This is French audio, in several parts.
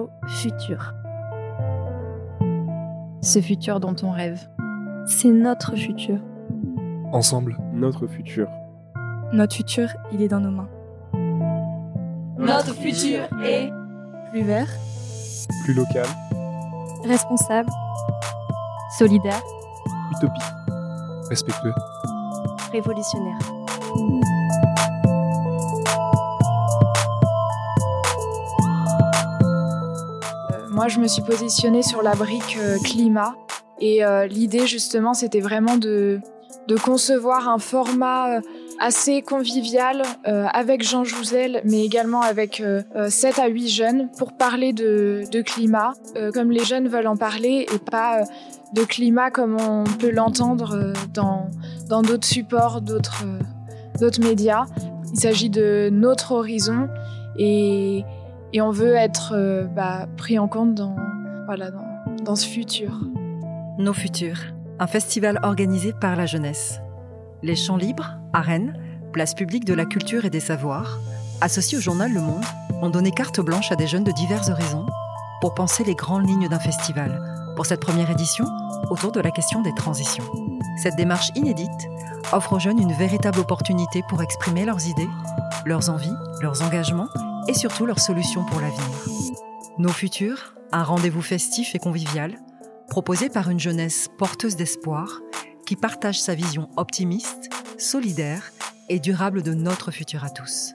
nos futurs. Ce futur dont on rêve. C'est notre futur. Ensemble, notre futur. Notre futur, il est dans nos mains. Notre futur est plus vert, plus local, responsable, solidaire, utopique, respectueux, révolutionnaire. Moi, je me suis positionnée sur la brique euh, climat. Et euh, l'idée, justement, c'était vraiment de, de concevoir un format euh, assez convivial avec Jean Jouzel, mais également avec 7 à 8 jeunes pour parler de, de climat, comme les jeunes veulent en parler, et pas de climat comme on peut l'entendre dans dans d'autres supports, d'autres d'autres médias. Il s'agit de notre horizon et et on veut être euh, bah, pris en compte dans, ce futur. Nos Futurs, un festival organisé par la jeunesse. Les Champs Libres, à place publique de la culture et des savoirs, associés au journal Le Monde, ont donné carte blanche à des jeunes de divers horizons pour penser les grandes lignes d'un festival, pour cette première édition, autour de la question des transitions. Cette démarche inédite offre aux jeunes une véritable opportunité pour exprimer leurs idées, leurs envies, leurs engagements et surtout leurs solutions pour l'avenir. Nos futurs, un rendez-vous festif et convivial, proposé par une jeunesse porteuse d'espoir qui partage sa vision optimiste, solidaire et durable de notre futur à tous.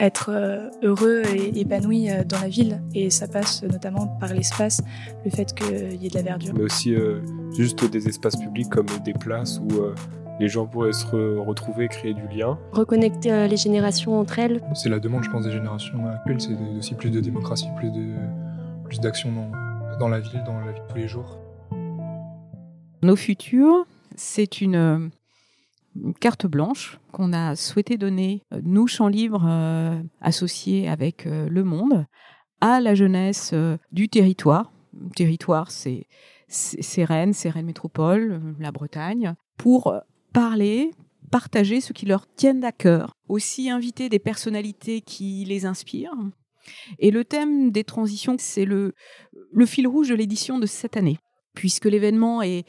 être euh, heureux et épanoui euh, dans la ville. Et ça passe notamment par l'espace, le fait qu'il y ait de la verdure. Mais aussi euh, juste des espaces publics comme des places où les gens pourraient se retrouver, créer du lien. Reconnecter euh, les générations entre elles. C'est la demande, je pense, des générations actuelles, c'est aussi plus de démocratie, plus de plus d'action dans, dans, la ville, dans la vie de tous les jours. Nos futurs, c'est une, euh, carte blanche qu'on a souhaité donner, euh, nous, Champs Livres, associés avec Le Monde, à la jeunesse du territoire. Le territoire, c'est Rennes, c'est Rennes Métropole, la Bretagne, pour parler, partager ce qui leur tienne à cœur. Aussi inviter des personnalités qui les inspirent. Et le thème des transitions, c'est le, fil rouge de l'édition de cette année puisque l'événement est,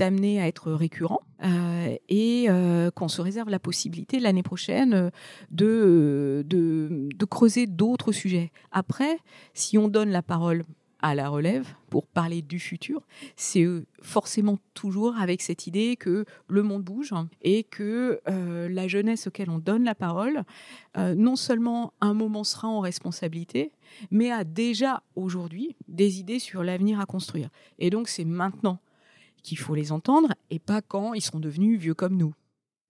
amené à être récurrent euh, et euh, qu'on se réserve la possibilité l'année prochaine de, de, de creuser d'autres sujets. Après, si on donne la parole à la relève pour parler du futur, c'est euh, forcément toujours avec cette idée que le monde bouge et que euh, la jeunesse auquel on donne la parole, euh, non seulement un moment sera en responsabilité, mais a déjà aujourd'hui des idées sur l'avenir à construire. Et donc c'est maintenant qu'il faut les entendre et pas quand ils seront devenus vieux comme nous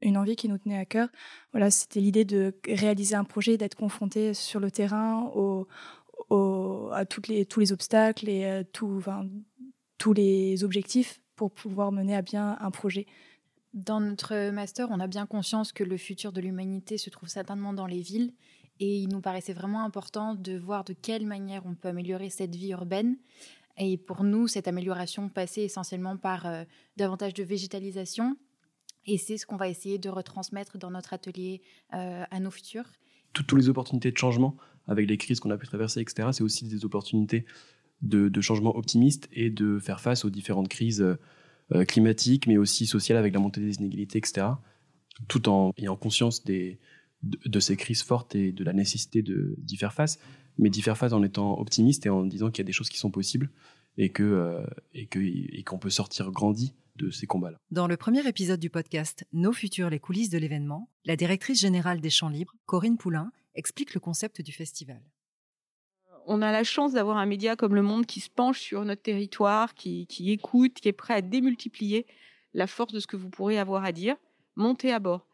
une envie qui nous tenait à cœur. Voilà, c'était l'idée de réaliser un projet, d'être confronté sur le terrain aux, à toutes les, tous les obstacles et euh, tout, tous les objectifs pour pouvoir mener à bien un projet. Dans notre master, on a bien conscience que le futur de l'humanité se trouve certainement dans les villes et il nous paraissait vraiment important de voir de quelle manière on peut améliorer cette vie urbaine. Et pour nous, cette amélioration passait essentiellement par euh, davantage de végétalisation. Et c'est ce qu'on va essayer de retransmettre dans notre atelier euh, à nos futurs. Toutes, toutes les opportunités de changement avec les crises qu'on a pu traverser, etc., c'est aussi des opportunités de, changement optimiste et de faire face aux différentes crises euh, climatiques, mais aussi sociales avec la montée des inégalités, etc., tout en ayant conscience de, ces crises fortes et de la nécessité d'y faire face, mais d'y faire face en étant optimiste et en disant qu'il y a des choses qui sont possibles et que euh, et que et qu'on peut sortir grandi de ces combats-là. Dans le premier épisode du podcast Nos futurs, les coulisses de l'événement, la directrice générale des Champs Libres, Corinne Poulain, explique le concept du festival. On a la chance d'avoir un média comme Le Monde qui se penche sur notre territoire, qui, écoute, qui est prêt à démultiplier la force de ce que vous pourrez avoir à dire. Montez à bord.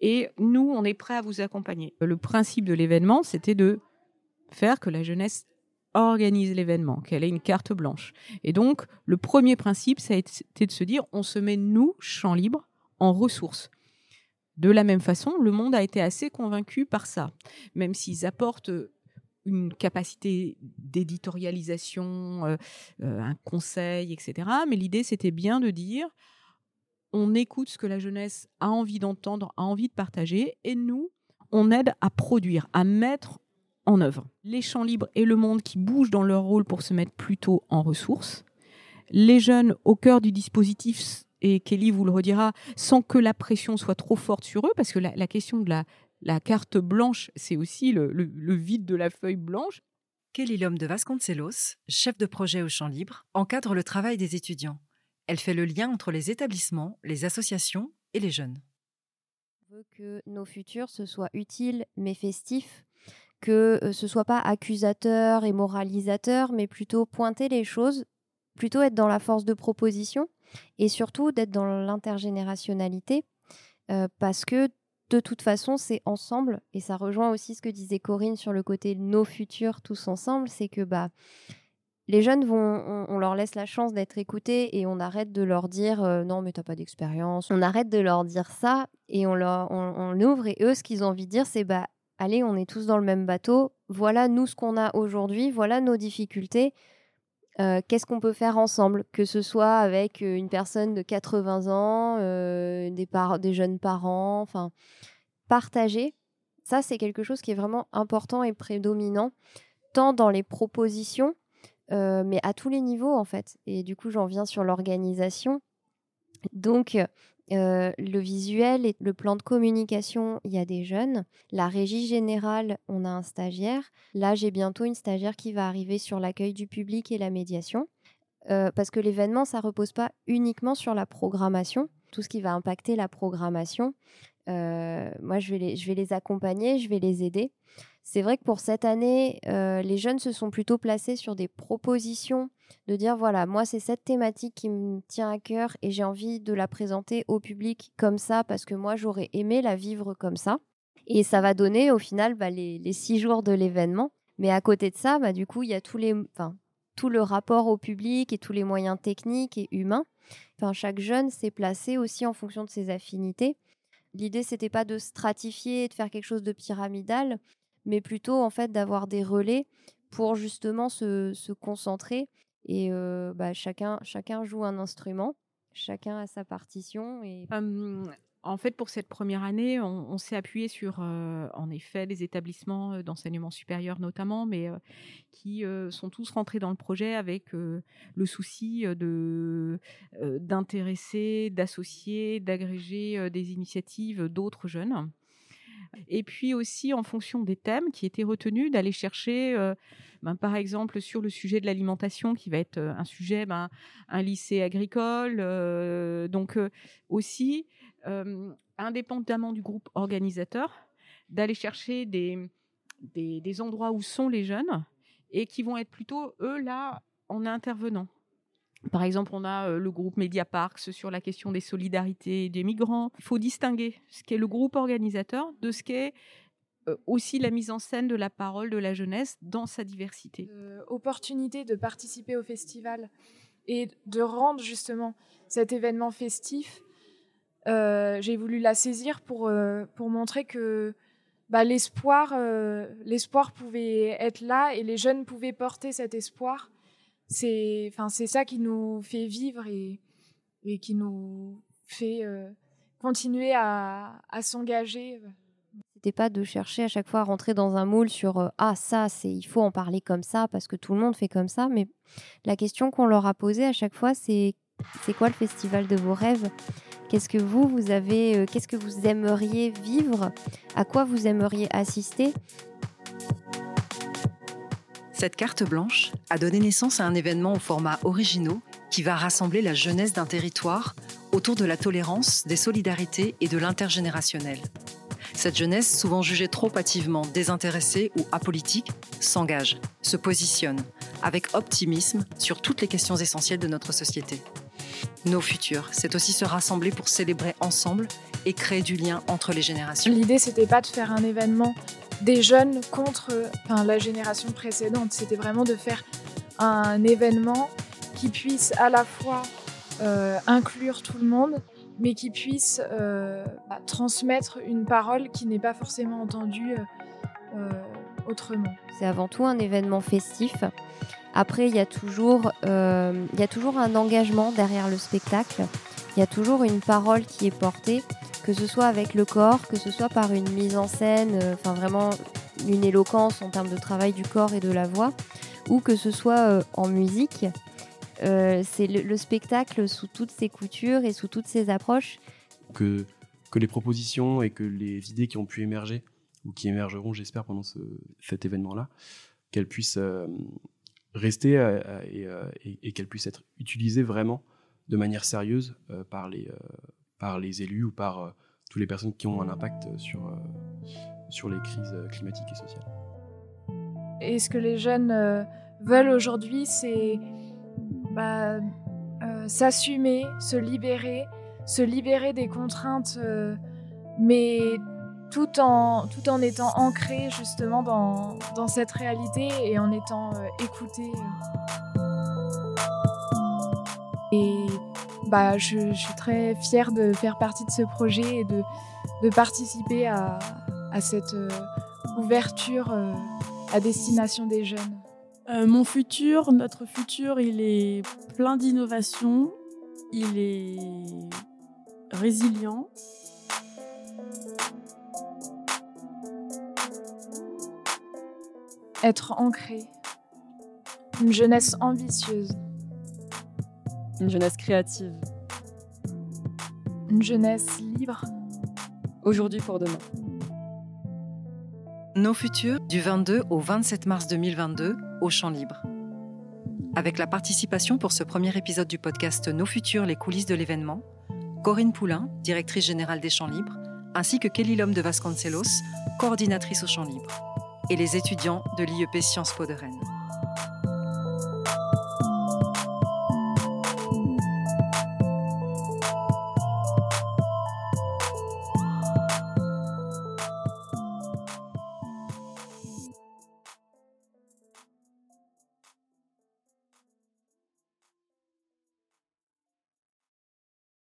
Et nous, on est prêt à vous accompagner. Le principe de l'événement, c'était de faire que la jeunesse organise l'événement, qu'elle ait une carte blanche. Et donc, le premier principe, ça a été de se dire, on se met, nous, champ libre, en ressources. De la même façon, le monde a été assez convaincu par ça, même s'ils apportent une capacité d'éditorialisation, euh, euh, un conseil, etc. Mais l'idée, c'était bien de dire, on écoute ce que la jeunesse a envie d'entendre, a envie de partager, et nous, on aide à produire, à mettre en œuvre. Les champs libres et le monde qui bougent dans leur rôle pour se mettre plutôt en ressources. Les jeunes au cœur du dispositif, et Kelly vous le redira, sans que la pression soit trop forte sur eux, parce que la, question de la, carte blanche, c'est aussi le, le, vide de la feuille blanche. Kelly Lhomme de Vasconcelos, chef de projet au champ libre, encadre le travail des étudiants. Elle fait le lien entre les établissements, les associations et les jeunes. On veut que nos futurs se soient utiles mais festifs que euh, ce soit pas accusateur et moralisateur, mais plutôt pointer les choses, plutôt être dans la force de proposition et surtout d'être dans l'intergénérationnalité, euh, parce que de toute façon, c'est ensemble, et ça rejoint aussi ce que disait Corinne sur le côté nos futurs tous ensemble, c'est que bah les jeunes vont, on, leur laisse la chance d'être écoutés et on arrête de leur dire euh, non mais t'as pas d'expérience. On arrête de leur dire ça et on leur, on, ouvre et eux ce qu'ils ont envie de dire c'est bah allez, on est tous dans le même bateau, voilà nous ce qu'on a aujourd'hui, voilà nos difficultés, euh, qu'est-ce qu'on peut faire ensemble, que ce soit avec euh, une personne de 80 ans, euh, des, jeunes parents, enfin, partager, ça c'est quelque chose qui est vraiment important et prédominant, tant dans les propositions, mais à tous les niveaux en fait. Et du coup, j'en viens sur l'organisation. Donc, euh, le visuel et le plan de communication, il y a des jeunes. La régie générale, on a un stagiaire. Là, j'ai bientôt une stagiaire qui va arriver sur l'accueil du public et la médiation. Euh, parce que l'événement, ça repose pas uniquement sur la programmation, tout ce qui va impacter la programmation. Euh, moi, je vais, les, je vais les accompagner, je vais les aider. C'est vrai que pour cette année, les jeunes se sont plutôt placés sur des propositions de dire voilà, moi c'est cette thématique qui me tient à cœur et j'ai envie de la présenter au public comme ça parce que moi j'aurais aimé la vivre comme ça. Et ça va donner au final bah, les, six jours de l'événement. Mais à côté de ça, bah, du coup, il y a tous les, tout le rapport au public et tous les moyens techniques et humains. Enfin, chaque jeune s'est placé aussi en fonction de ses affinités. L'idée, c'était pas de stratifier de faire quelque chose de pyramidal, mais plutôt en fait d'avoir des relais pour justement se, se concentrer et bah, chacun, chacun joue un instrument, chacun a sa partition. Et... en fait, pour cette première année, on, s'est appuyé sur, en effet, les établissements d'enseignement supérieur notamment, mais qui sont tous rentrés dans le projet avec le souci de d'intéresser, d'associer, d'agréger des initiatives d'autres jeunes. Et puis aussi, en fonction des thèmes qui étaient retenus, d'aller chercher ben, par exemple sur le sujet de l'alimentation qui va être euh, un sujet, ben, un lycée agricole. Euh, donc euh, aussi, indépendamment du groupe organisateur, d'aller chercher des, des, endroits où sont les jeunes et qui vont être plutôt, eux, là, en intervenant. Par exemple, on a le groupe Mediaparks sur la question des solidarités des migrants. Il faut distinguer ce qu'est le groupe organisateur de ce qu'est euh, aussi la mise en scène de la parole de la jeunesse dans sa diversité. Euh, opportunité de participer au festival et de rendre justement cet événement festif, euh, j'ai voulu la saisir pour, pour montrer que bah, l'espoir, l'espoir pouvait être là et les jeunes pouvaient porter cet espoir. C'est, c'est ça qui nous fait vivre et, et qui nous fait continuer à, à s'engager. Pas de chercher à chaque fois à rentrer dans un moule sur euh, ah ça c'est il faut en parler comme ça parce que tout le monde fait comme ça mais la question qu'on leur a posée à chaque fois c'est c'est quoi le festival de vos rêves? Qu'est-ce que vous vous avez euh, qu'est-ce que vous aimeriez vivre? À quoi vous aimeriez assister? Cette carte blanche a donné naissance à un événement au format originaux qui va rassembler la jeunesse d'un territoire autour de la tolérance, des solidarités et de l'intergénérationnel. Cette jeunesse, souvent jugée trop hâtivement désintéressée ou apolitique, s'engage, se positionne, avec optimisme, sur toutes les questions essentielles de notre société. Nos futurs, c'est aussi se rassembler pour célébrer ensemble et créer du lien entre les générations. L'idée, c'était pas de faire un événement des jeunes contre la génération précédente, c'était vraiment de faire un événement qui puisse à la fois euh, inclure tout le monde, mais qui puisse euh, bah, transmettre une parole qui n'est pas forcément entendue euh, autrement. C'est avant tout un événement festif. Après, il y a toujours un engagement derrière le spectacle. Il y a toujours une parole qui est portée, que ce soit avec le corps, que ce soit par une mise en scène, euh, enfin vraiment une éloquence en termes de travail du corps et de la voix, ou que ce soit euh, en musique. Euh, c'est le, le spectacle sous toutes ses coutures et sous toutes ses approches. Que, les propositions et que les idées qui ont pu émerger, ou qui émergeront, j'espère, pendant ce, cet événement-là, qu'elles puissent rester et qu'elles puissent être utilisées vraiment de manière sérieuse euh, par, les, euh, par les élus ou par euh, toutes les personnes qui ont un impact sur, sur les crises climatiques et sociales. Et ce que les jeunes veulent aujourd'hui, c'est bah, s'assumer, se libérer, se libérer des contraintes, mais tout en, tout en étant ancré justement dans, dans cette réalité et en étant euh, écouté. Bah, je, je suis très fière de faire partie de ce projet et de, de participer à, à cette euh, ouverture euh, à destination des jeunes. Euh, mon futur, notre futur, il est plein d'innovation, il est résilient. Être ancré. Une jeunesse ambitieuse. Une jeunesse créative. Une jeunesse libre. Aujourd'hui pour demain. Nos futurs du 22 au 27 mars 2022 au Champ Libre. Avec la participation pour ce premier épisode du podcast Nos futurs, les coulisses de l'événement, Corinne Poulain, directrice générale des Champs Libres, ainsi que Kelly Lhomme de Vasconcelos, coordinatrice au Champ Libre, et les étudiants de l'IEP Sciences Po de Rennes.